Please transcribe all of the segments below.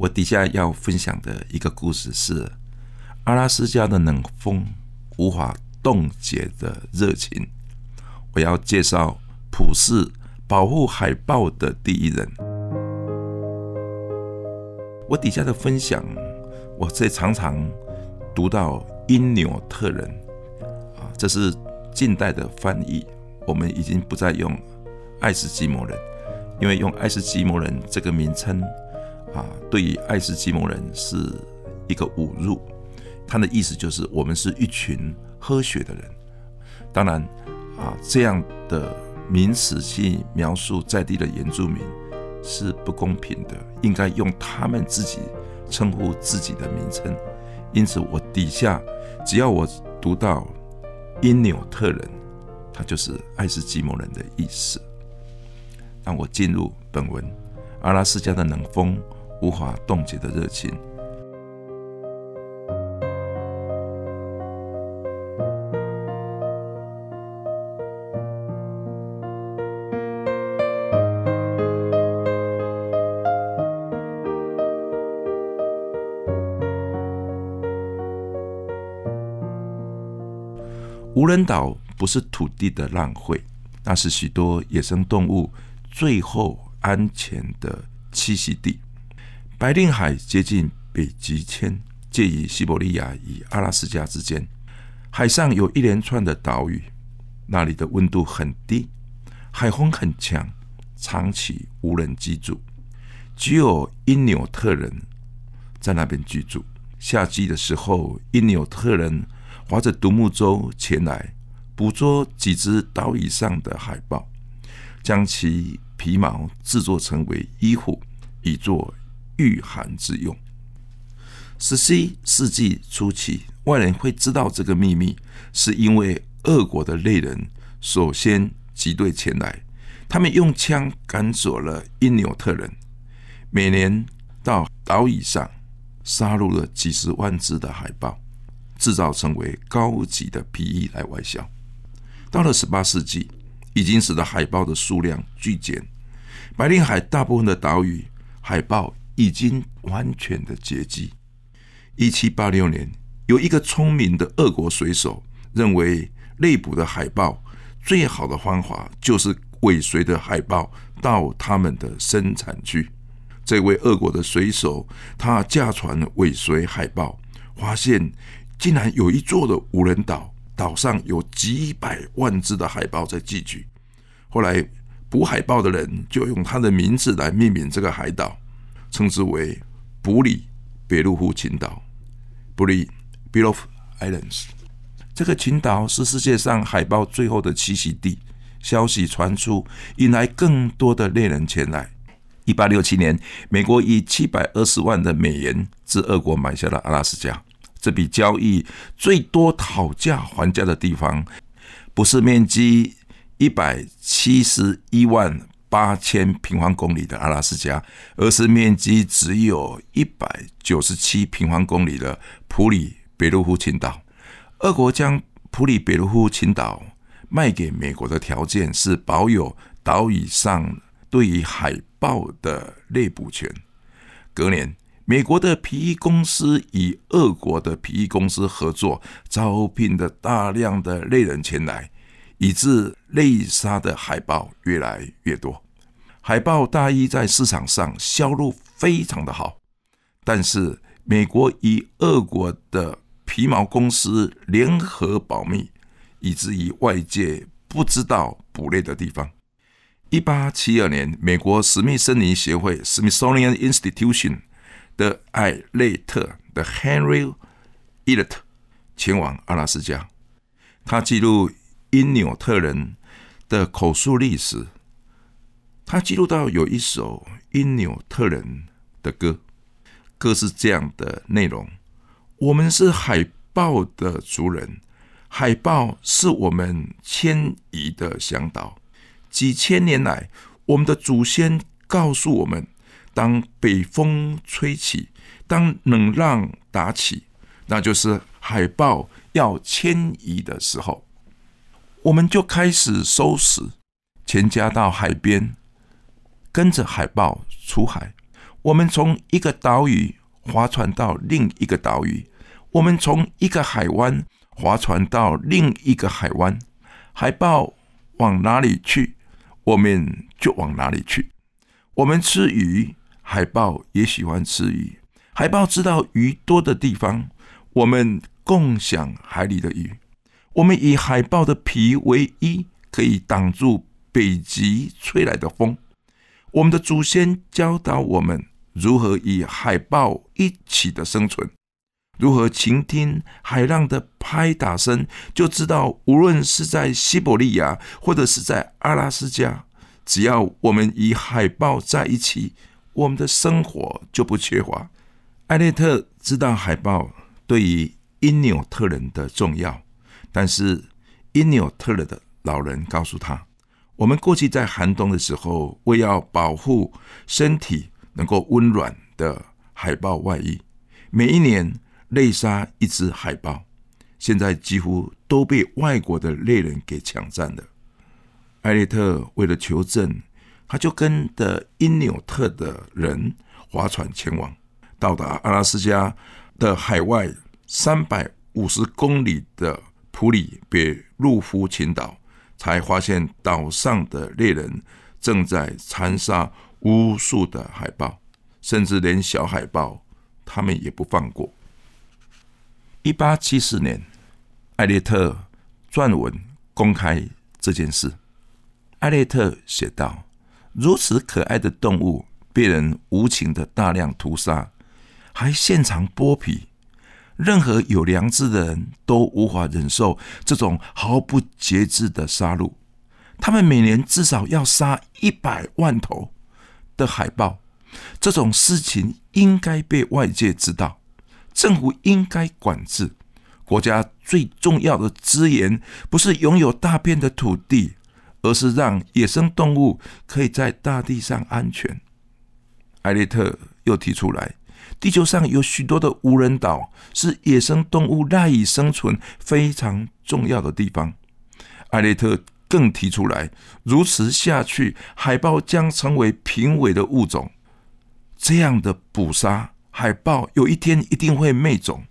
我底下要分享的一个故事是阿拉斯加的冷风无法冻结的热情。我要介绍普世保护海豹的第一人。我底下的分享，我在常常读到因纽特人啊，这是近代的翻译，我们已经不再用爱斯基摩人，因为用爱斯基摩人这个名称。啊，对于爱斯基摩人是一个侮辱。他的意思就是我们是一群喝血的人。当然，啊，这样的名词去描述在地的原住民是不公平的，应该用他们自己称呼自己的名称。因此，我底下只要我读到因纽特人，他就是爱斯基摩人的意思。让我进入本文：阿拉斯加的冷风。无法冻结的热情。无人岛不是土地的浪费，那是许多野生动物最后安全的栖息地。白令海接近北极圈，介于西伯利亚与阿拉斯加之间。海上有一连串的岛屿，那里的温度很低，海风很强，长期无人居住。只有因纽特人在那边居住。夏季的时候，因纽特人划着独木舟前来捕捉几只岛屿上的海豹，将其皮毛制作成为衣服，以作。御寒之用。十七世纪初期，外人会知道这个秘密，是因为俄国的猎人首先集队前来，他们用枪赶走了因纽特人，每年到岛屿上杀戮了几十万只的海豹，制造成为高级的皮衣来外销。到了十八世纪，已经使得海豹的数量剧减，白令海大部分的岛屿海豹。已经完全的绝迹。一七八六年，有一个聪明的俄国水手认为，内捕的海豹最好的方法就是尾随的海豹到他们的生产区。这位俄国的水手，他驾船尾随海豹，发现竟然有一座的无人岛，岛上有几百万只的海豹在寄居。后来捕海豹的人就用他的名字来命名这个海岛。称之为布里别鲁夫群岛 （Buri Belof Islands）。这个群岛是世界上海豹最后的栖息地。消息传出，引来更多的猎人前来。一八六七年，美国以七百二十万的美元自俄国买下了阿拉斯加。这笔交易最多讨价还价的地方，不是面积一百七十一万。八千平方公里的阿拉斯加，而是面积只有一百九十七平方公里的普里别鲁夫群岛。俄国将普里别鲁夫群岛卖给美国的条件是保有岛屿上对于海豹的猎捕权。隔年，美国的皮衣公司与俄国的皮衣公司合作，招聘的大量的猎人前来。以致内沙的海豹越来越多，海豹大衣在市场上销路非常的好，但是美国与俄国的皮毛公司联合保密，以至于外界不知道捕猎的地方。一八七二年，美国史密森林协会 （Smithsonian Institution） 的艾雷特的 Henry Elliot） 前往阿拉斯加，他记录。因纽特人的口述历史，他记录到有一首因纽特人的歌，歌是这样的内容：我们是海豹的族人，海豹是我们迁移的向导。几千年来，我们的祖先告诉我们：当北风吹起，当冷浪打起，那就是海豹要迁移的时候。我们就开始收拾，全家到海边，跟着海豹出海。我们从一个岛屿划船到另一个岛屿，我们从一个海湾划船到另一个海湾。海豹往哪里去？我们就往哪里去。我们吃鱼，海豹也喜欢吃鱼。海豹知道鱼多的地方，我们共享海里的鱼。我们以海豹的皮为衣，可以挡住北极吹来的风。我们的祖先教导我们如何与海豹一起的生存，如何倾听海浪的拍打声，就知道无论是在西伯利亚或者是在阿拉斯加，只要我们与海豹在一起，我们的生活就不缺乏。艾略特知道海豹对于因纽特人的重要。但是，因纽特勒的老人告诉他：“我们过去在寒冬的时候，为要保护身体能够温暖的海豹外衣，每一年猎杀一只海豹，现在几乎都被外国的猎人给抢占了。”艾略特为了求证，他就跟着因纽特的人划船前往，到达阿拉斯加的海外三百五十公里的。普里被入夫群岛，才发现岛上的猎人正在残杀无数的海豹，甚至连小海豹他们也不放过。一八七四年，艾略特撰文公开这件事。艾略特写道：“如此可爱的动物被人无情的大量屠杀，还现场剥皮。”任何有良知的人都无法忍受这种毫不节制的杀戮。他们每年至少要杀一百万头的海豹。这种事情应该被外界知道，政府应该管制。国家最重要的资源不是拥有大片的土地，而是让野生动物可以在大地上安全。艾利特又提出来。地球上有许多的无人岛，是野生动物赖以生存非常重要的地方。艾略特更提出来，如此下去，海豹将成为濒危的物种。这样的捕杀海豹，有一天一定会灭种。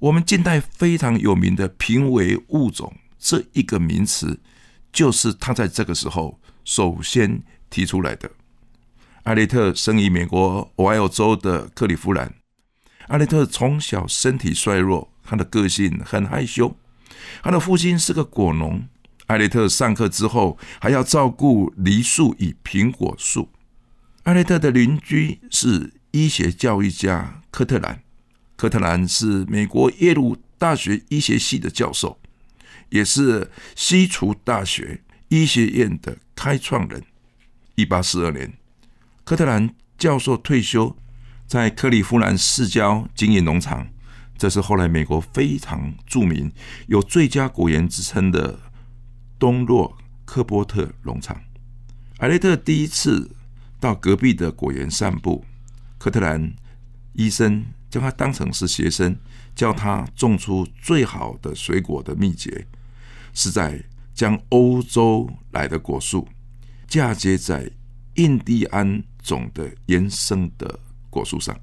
我们近代非常有名的濒危物种这一个名词，就是他在这个时候首先提出来的。阿雷特生于美国俄亥俄州的克利夫兰。阿雷特从小身体衰弱，他的个性很害羞。他的父亲是个果农。阿雷特上课之后还要照顾梨树与苹果树。阿雷特的邻居是医学教育家科特兰。科特兰是美国耶鲁大学医学系的教授，也是西厨大学医学院的开创人。一八四二年。科特兰教授退休，在克利夫兰市郊经营农场。这是后来美国非常著名、有最佳果园之称的东洛科波特农场。艾雷特第一次到隔壁的果园散步，科特兰医生将他当成是学生，教他种出最好的水果的秘诀，是在将欧洲来的果树嫁接在印第安。种的延伸的果树上，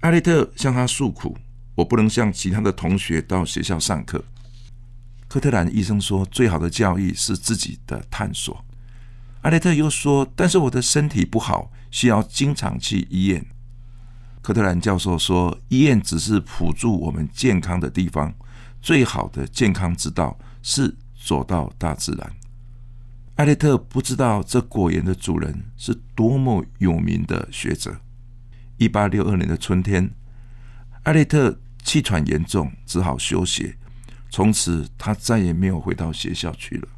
艾利特向他诉苦：“我不能像其他的同学到学校上课。”科特兰医生说：“最好的教育是自己的探索。”艾利特又说：“但是我的身体不好，需要经常去医院。”科特兰教授说：“医院只是辅助我们健康的地方，最好的健康之道是走到大自然。”艾略特不知道这果园的主人是多么有名的学者。一八六二年的春天，艾略特气喘严重，只好休学。从此，他再也没有回到学校去了。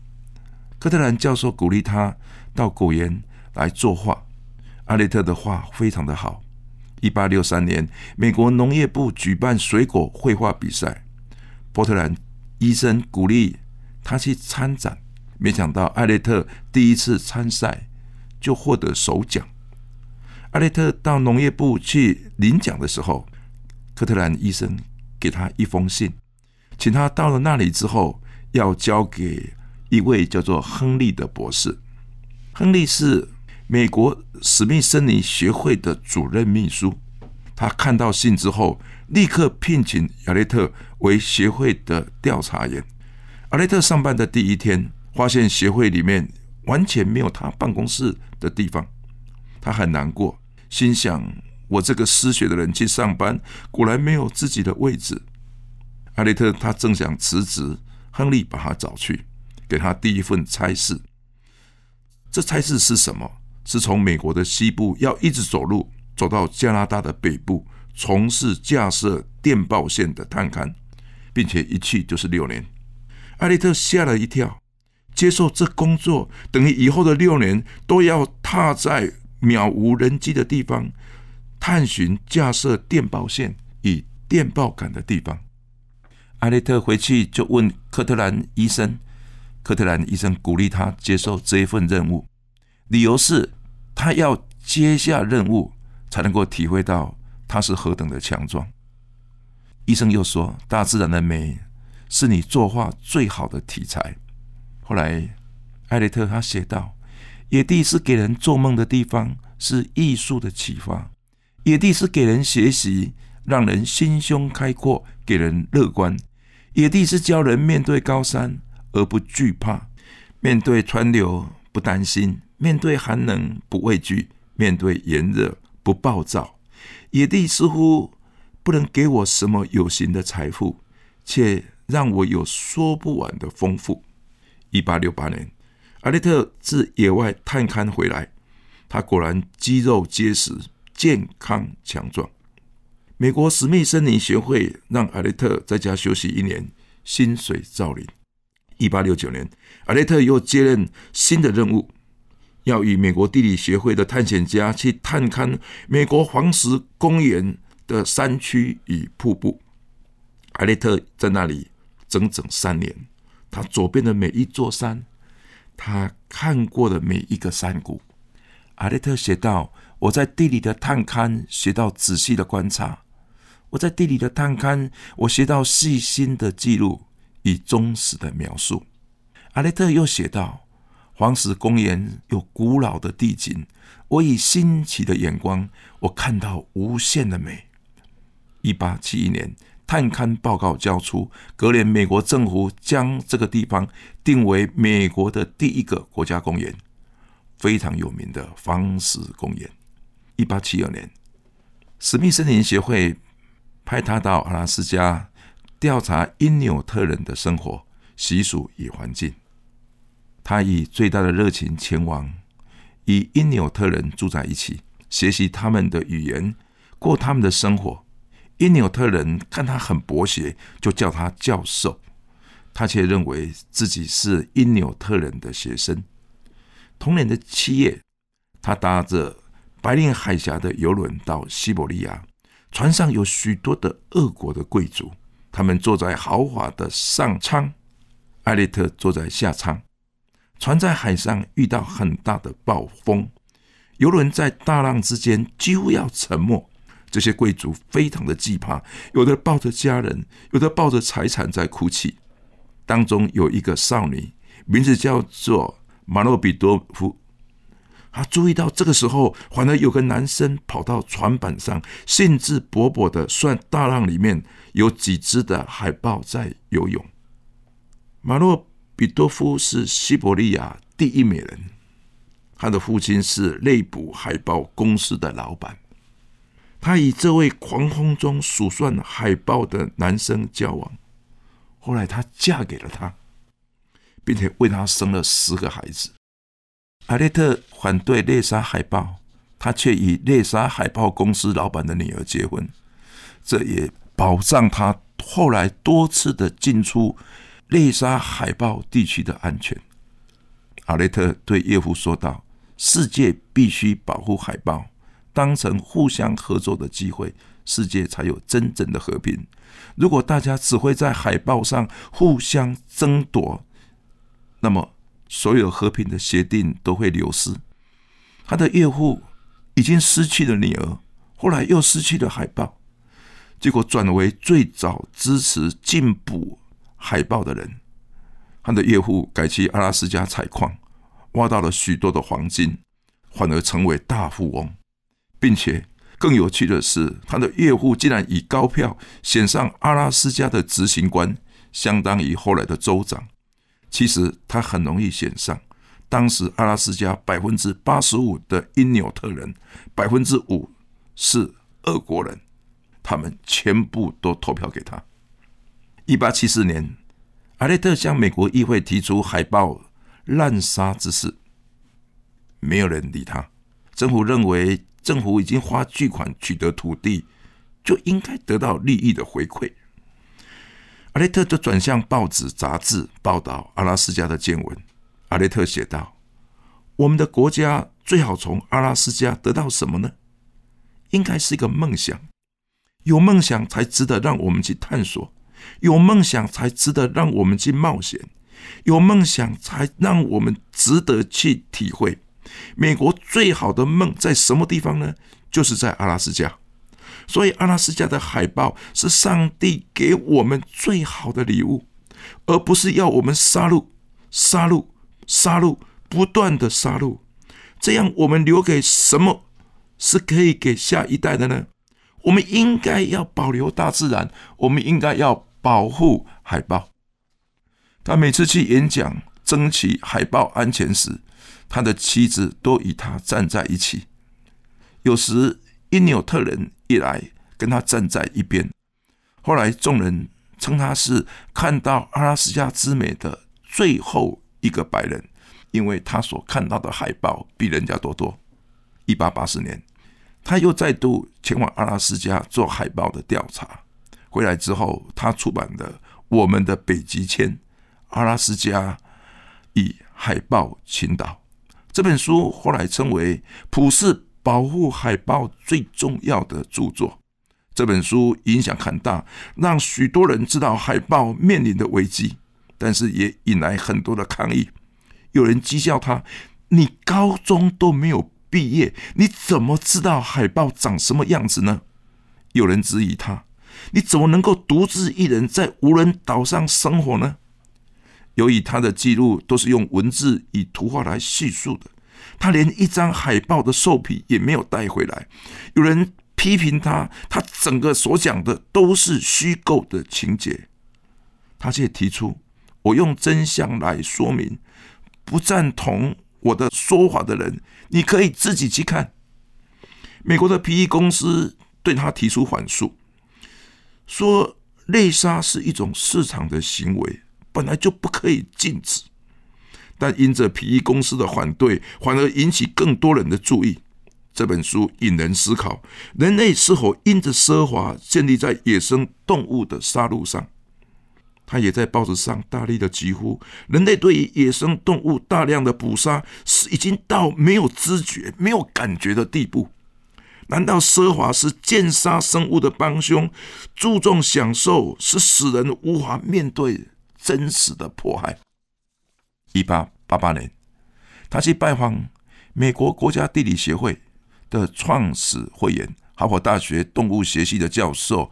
科特兰教授鼓励他到果园来作画。艾略特的画非常的好，一八六三年，美国农业部举办水果绘画比赛，波特兰医生鼓励他去参展，没想到艾略特第一次参赛就获得首奖。艾略特到农业部去领奖的时候，科特兰医生给他一封信，请他到了那里之后要交给一位叫做亨利的博士。亨利是美国史密森尼学会的主任秘书。他看到信之后，立刻聘请亚雷特为协会的调查员。亚雷特上班的第一天，发现协会里面完全没有他办公室的地方，他很难过，心想：我这个失学的人去上班，果然没有自己的位置。阿雷特他正想辞职，亨利把他找去，给他第一份差事。这差事是什么？是从美国的西部要一直走路，走到加拿大的北部，从事架设电报线的探勘，并且一去就是六年。艾利特吓了一跳，接受这工作等于以后的六年都要踏在渺无人迹的地方，探寻架设电报线与电报杆的地方。艾利特回去就问科特兰医生。科特兰医生鼓励他接受这一份任务，理由是他要接下任务才能够体会到他是何等的强壮。医生又说：“大自然的美是你作画最好的题材。”后来，艾雷特他写道：“野地是给人做梦的地方，是艺术的启发；野地是给人学习，让人心胸开阔，给人乐观；野地是教人面对高山。”而不惧怕，面对川流不担心，面对寒冷不畏惧，面对炎热不暴躁。野地似乎不能给我什么有形的财富，却让我有说不完的丰富。一八六八年，阿利特自野外探勘回来，他果然肌肉结实，健康强壮。美国史密森林学会让阿利特在家休息一年，薪水照领。一八六九年，阿雷特又接任新的任务，要与美国地理学会的探险家去探勘美国黄石公园的山区与瀑布。阿雷特在那里整整三年，他左边的每一座山，他看过的每一个山谷。阿雷特写道：“我在地理的探勘学到仔细的观察，我在地理的探勘，我学到细心的记录。”以忠实的描述，阿雷特又写道：“黄石公园有古老的地景，我以新奇的眼光，我看到无限的美。”一八七一年，探勘报告交出，隔年美国政府将这个地方定为美国的第一个国家公园，非常有名的黄石公园。一八七二年，史密森林协会派他到阿拉斯加。调查因纽特人的生活习俗与环境，他以最大的热情前往，与因纽特人住在一起，学习他们的语言，过他们的生活。因纽特人看他很博学，就叫他教授，他却认为自己是因纽特人的学生。同年的七月，他搭着白令海峡的游轮到西伯利亚，船上有许多的俄国的贵族。他们坐在豪华的上舱，艾利特坐在下舱。船在海上遇到很大的暴风，游轮在大浪之间几乎要沉没。这些贵族非常的惧怕，有的抱着家人，有的抱着财产在哭泣。当中有一个少女，名字叫做马洛比多夫。他注意到这个时候，反而有个男生跑到船板上，兴致勃勃的算大浪里面有几只的海豹在游泳。马洛比多夫是西伯利亚第一美人，他的父亲是内捕海豹公司的老板。他与这位狂风中数算海豹的男生交往，后来他嫁给了他，并且为他生了十个孩子。阿列特反对猎杀海豹，他却与猎杀海豹公司老板的女儿结婚，这也保障他后来多次的进出猎杀海豹地区的安全。阿列特对岳父说道：“世界必须保护海豹，当成互相合作的机会，世界才有真正的和平。如果大家只会在海报上互相争夺，那么所有和平的协定都会流失。他的岳父已经失去了女儿，后来又失去了海报，结果转为最早支持进补海报的人。他的岳父改去阿拉斯加采矿，挖到了许多的黄金，反而成为大富翁，并且更有趣的是，他的岳父竟然以高票选上阿拉斯加的执行官，相当于后来的州长。其实他很容易选上，当时阿拉斯加百分之八十五的因纽特人，百分之五是俄国人，他们全部都投票给他。一八七四年。阿列特向美国议会提出海豹滥杀之事，没有人理他。政府认为政府已经花巨款取得土地，就应该得到利益的回馈。阿列特就转向报纸杂志报道阿拉斯加的见闻。阿列特写道：“我们的国家最好从阿拉斯加得到什么呢？应该是一个梦想。有梦想才值得让我们去探索。”有梦想才值得让我们去冒险，有梦想才让我们值得去体会。美国最好的梦在什么地方呢？就是在阿拉斯加。所以，阿拉斯加的海豹是上帝给我们最好的礼物，而不是要我们杀戮、杀戮、杀戮，不断的杀戮。这样，我们留给什么是可以给下一代的呢？我们应该要保留大自然，我们应该要。保护海豹。他每次去演讲争取海豹安全时，他的妻子都与他站在一起。有时因纽特人一来，跟他站在一边。后来众人称他是看到阿拉斯加之美的最后一个白人，因为他所看到的海豹比人家多多。一八八四年，他又再度前往阿拉斯加做海豹的调查。回来之后，他出版的《我们的北极圈：阿拉斯加与海豹群岛》这本书，后来称为普世保护海豹最重要的著作。这本书影响很大，让许多人知道海豹面临的危机，但是也引来很多的抗议。有人讥笑他：“你高中都没有毕业，你怎么知道海豹长什么样子呢？”有人质疑他。你怎么能够独自一人在无人岛上生活呢？由于他的记录都是用文字以图画来叙述的，他连一张海报的兽皮也没有带回来。有人批评他，他整个所讲的都是虚构的情节。他却提出：“我用真相来说明，不赞同我的说法的人，你可以自己去看。”美国的皮衣公司对他提出反诉。说内杀是一种市场的行为，本来就不可以禁止。但因着皮衣公司的反对，反而引起更多人的注意。这本书引人思考：人类是否因着奢华建立在野生动物的杀戮上？他也在报纸上大力的疾呼：人类对于野生动物大量的捕杀，是已经到没有知觉、没有感觉的地步。难道奢华是剑杀生物的帮凶？注重享受是使人无法面对真实的迫害。一八八八年，他去拜访美国国家地理协会的创始会员、哈佛大学动物学系的教授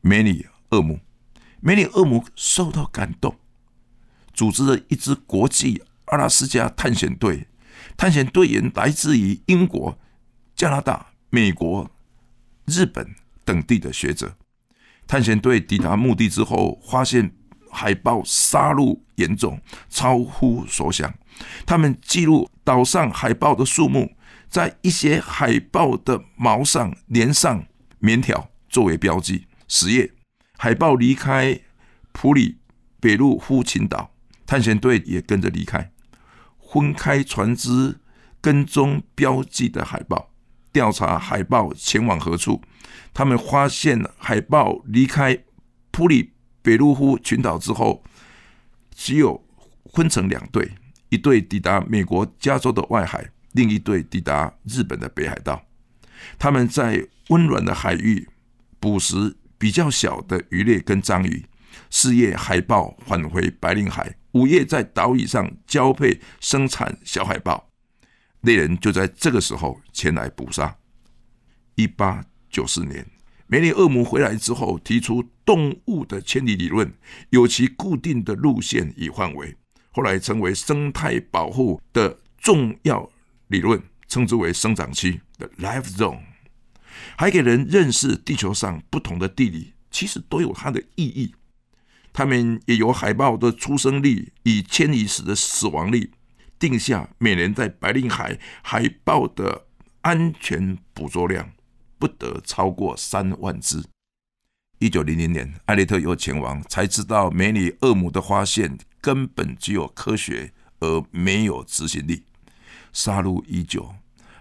梅里厄姆。梅里厄姆受到感动，组织了一支国际阿拉斯加探险队。探险队员来自于英国、加拿大。美国、日本等地的学者探险队抵达目的之后，发现海豹杀戮严重，超乎所想。他们记录岛上海豹的数目，在一些海豹的毛上粘上棉条作为标记。十月，海豹离开普里北路夫群岛，探险队也跟着离开，分开船只跟踪标记的海豹。调查海豹前往何处，他们发现海豹离开普里北路湖群岛之后，只有分成两队，一队抵达美国加州的外海，另一队抵达日本的北海道。他们在温暖的海域捕食比较小的鱼类跟章鱼。四夜海豹返回白令海，五夜在岛屿上交配生产小海豹。猎人就在这个时候前来捕杀。一八九四年，梅里厄姆回来之后，提出动物的迁移理论，有其固定的路线与范围，后来成为生态保护的重要理论，称之为生长期的 life zone，还给人认识地球上不同的地理，其实都有它的意义。他们也由海豹的出生率与迁移时的死亡率，定下每年在白令海海豹的安全捕捉量不得超过三万只。一九零零年，艾利特又前往，才知道梅里厄姆的发现根本只有科学而没有执行力。杀戮已久，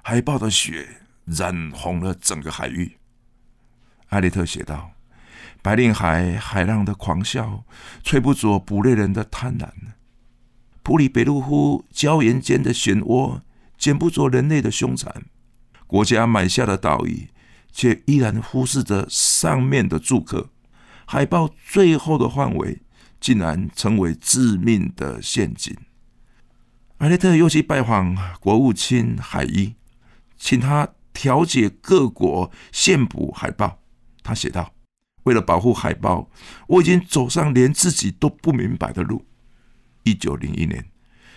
海豹的血染红了整个海域。艾利特写道。白令海海浪的狂啸，吹不着捕猎人的贪婪；普里北路湖礁岩间的漩涡，减不着人类的凶残。国家买下的岛屿，却依然忽视着上面的住客。海豹最后的范围，竟然成为致命的陷阱。艾雷特又去拜访国务卿海伊，请他调解各国限捕海豹。他写道。为了保护海豹，我已经走上连自己都不明白的路。一九零一年，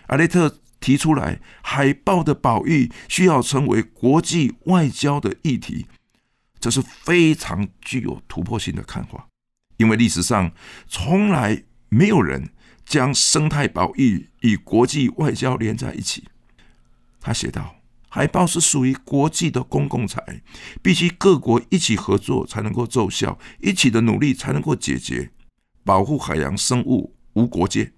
阿雷特提出来，海豹的保育需要成为国际外交的议题，这是非常具有突破性的看法，因为历史上从来没有人将生态保育与国际外交连在一起。他写道。海豹是属于国际的公共财，必须各国一起合作才能够奏效，一起的努力才能够解决。保护海洋生物无国界。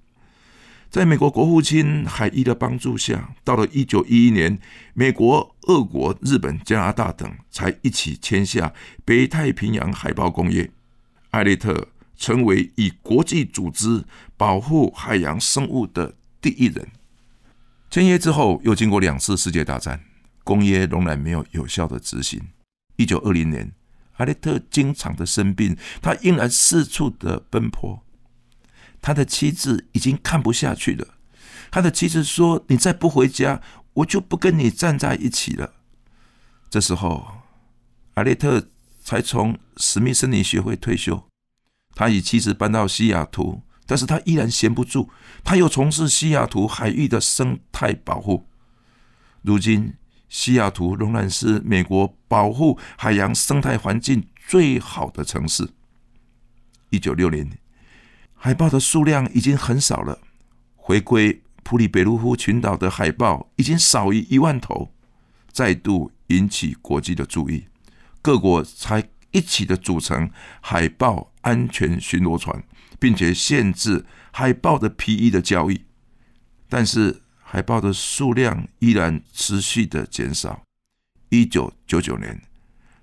在美国国务卿海伊的帮助下，到了一九一一年，美国、俄国、日本、加拿大等才一起签下北太平洋海豹公约。艾利特成为以国际组织保护海洋生物的第一人。签约之后，又经过两次世界大战，公约仍然没有有效的执行。一九二零年，艾利特经常的生病，他仍然四处的奔波。他的妻子已经看不下去了。他的妻子说：“你再不回家，我就不跟你站在一起了。”这时候，阿列特才从史密森林学会退休，他与妻子搬到西雅图。但是他依然闲不住，他又从事西雅图海域的生态保护。如今，西雅图仍然是美国保护海洋生态环境最好的城市。一九六零年，海豹的数量已经很少了，回归普里贝卢夫群岛的海豹已经少于一万头，再度引起国际的注意，各国才一起的组成海豹安全巡逻船。并且限制海豹的皮衣的交易，但是海豹的数量依然持续的减少。一九九九年，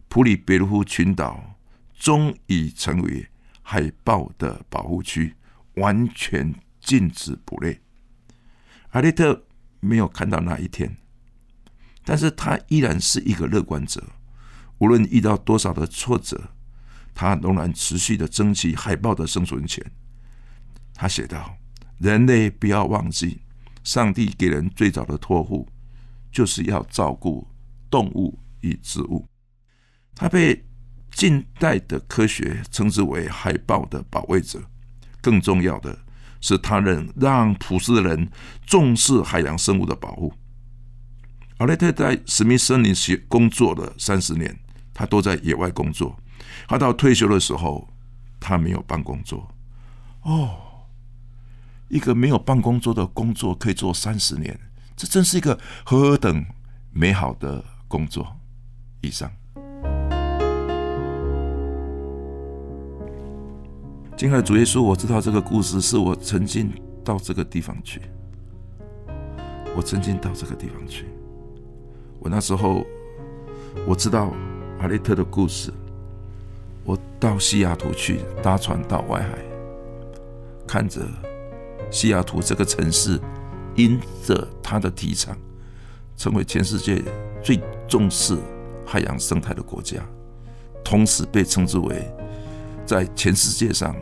普里贝卢夫群岛终已成为海豹的保护区，完全禁止捕猎。阿利特没有看到那一天，但是他依然是一个乐观者，无论遇到多少的挫折。他仍然持续的争取海豹的生存权。他写道：“人类不要忘记，上帝给人最早的托付，就是要照顾动物与植物。”他被近代的科学称之为海豹的保卫者。更重要的是，他能让普世的人重视海洋生物的保护。奥雷特在史密森林学工作了三十年，他都在野外工作。他到退休的时候，他没有办公桌。哦，一个没有办公桌的工作可以做三十年，这真是一个何等美好的工作！以上，亲爱的主耶稣，我知道这个故事是我曾经到这个地方去，我曾经到这个地方去。我那时候我知道阿雷特的故事。我到西雅图去搭船到外海，看着西雅图这个城市，因着它的提倡，成为全世界最重视海洋生态的国家，同时被称之为在全世界上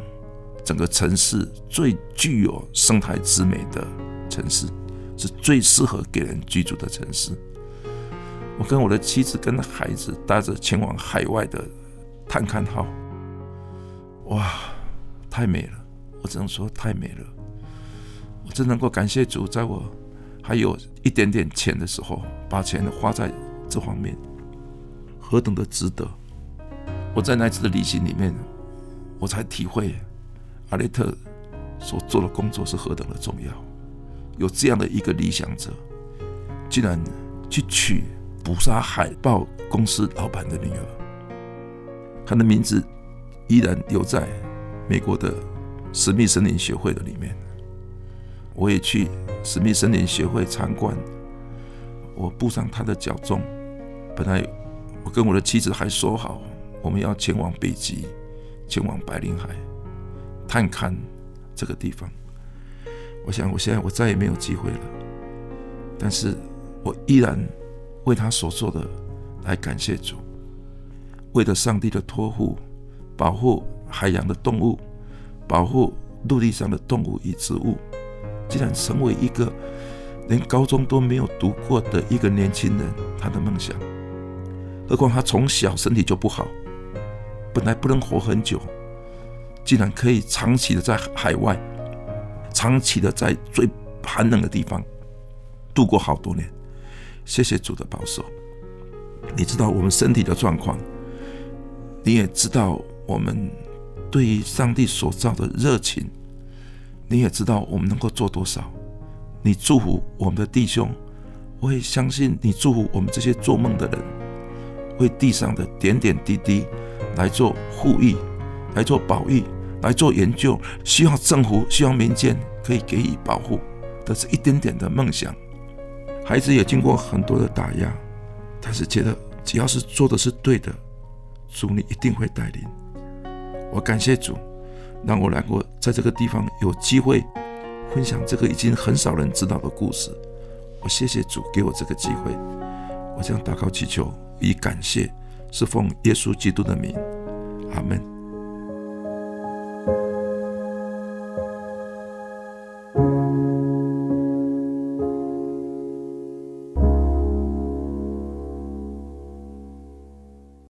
整个城市最具有生态之美的城市，是最适合给人居住的城市。我跟我的妻子跟孩子搭着前往海外的探勘号，哇，太美了！我只能说太美了。我真能够感谢主，在我还有一点点钱的时候，把钱花在这方面，何等的值得！我在那次的旅行里面，我才体会阿雷特所做的工作是何等的重要。有这样的一个理想者，竟然去娶捕杀海豹公司老板的女儿，他的名字依然留在美国的史密森林协会的里面。我也去史密森林协会参观，我步上他的脚踪。本来我跟我的妻子还说好，我们要前往北极，前往白令海，探看这个地方。我想，我现在我再也没有机会了。但是我依然为他所做的来感谢主，为了上帝的托付，保护海洋的动物，保护陆地上的动物与植物。竟然成为一个连高中都没有读过的一个年轻人，他的梦想。何况他从小身体就不好，本来不能活很久，竟然可以长期的在海外，长期的在最寒冷的地方度过好多年。谢谢主的保守。你知道我们身体的状况，你也知道我们对于上帝所造的热情。你也知道我们能够做多少，你祝福我们的弟兄，我也相信你祝福我们这些做梦的人，为地上的点点滴滴来做护翼，来做保育，来做研究，希望政府、希望民间可以给予保护的这一点点的梦想。孩子也经过很多的打压，但是觉得只要是做的是对的，主你一定会带领。我感谢主。让我来过在这个地方有机会分享这个已经很少人知道的故事，我谢谢主给我这个机会，我将祷告祈求以感谢，是奉耶稣基督的名，阿门。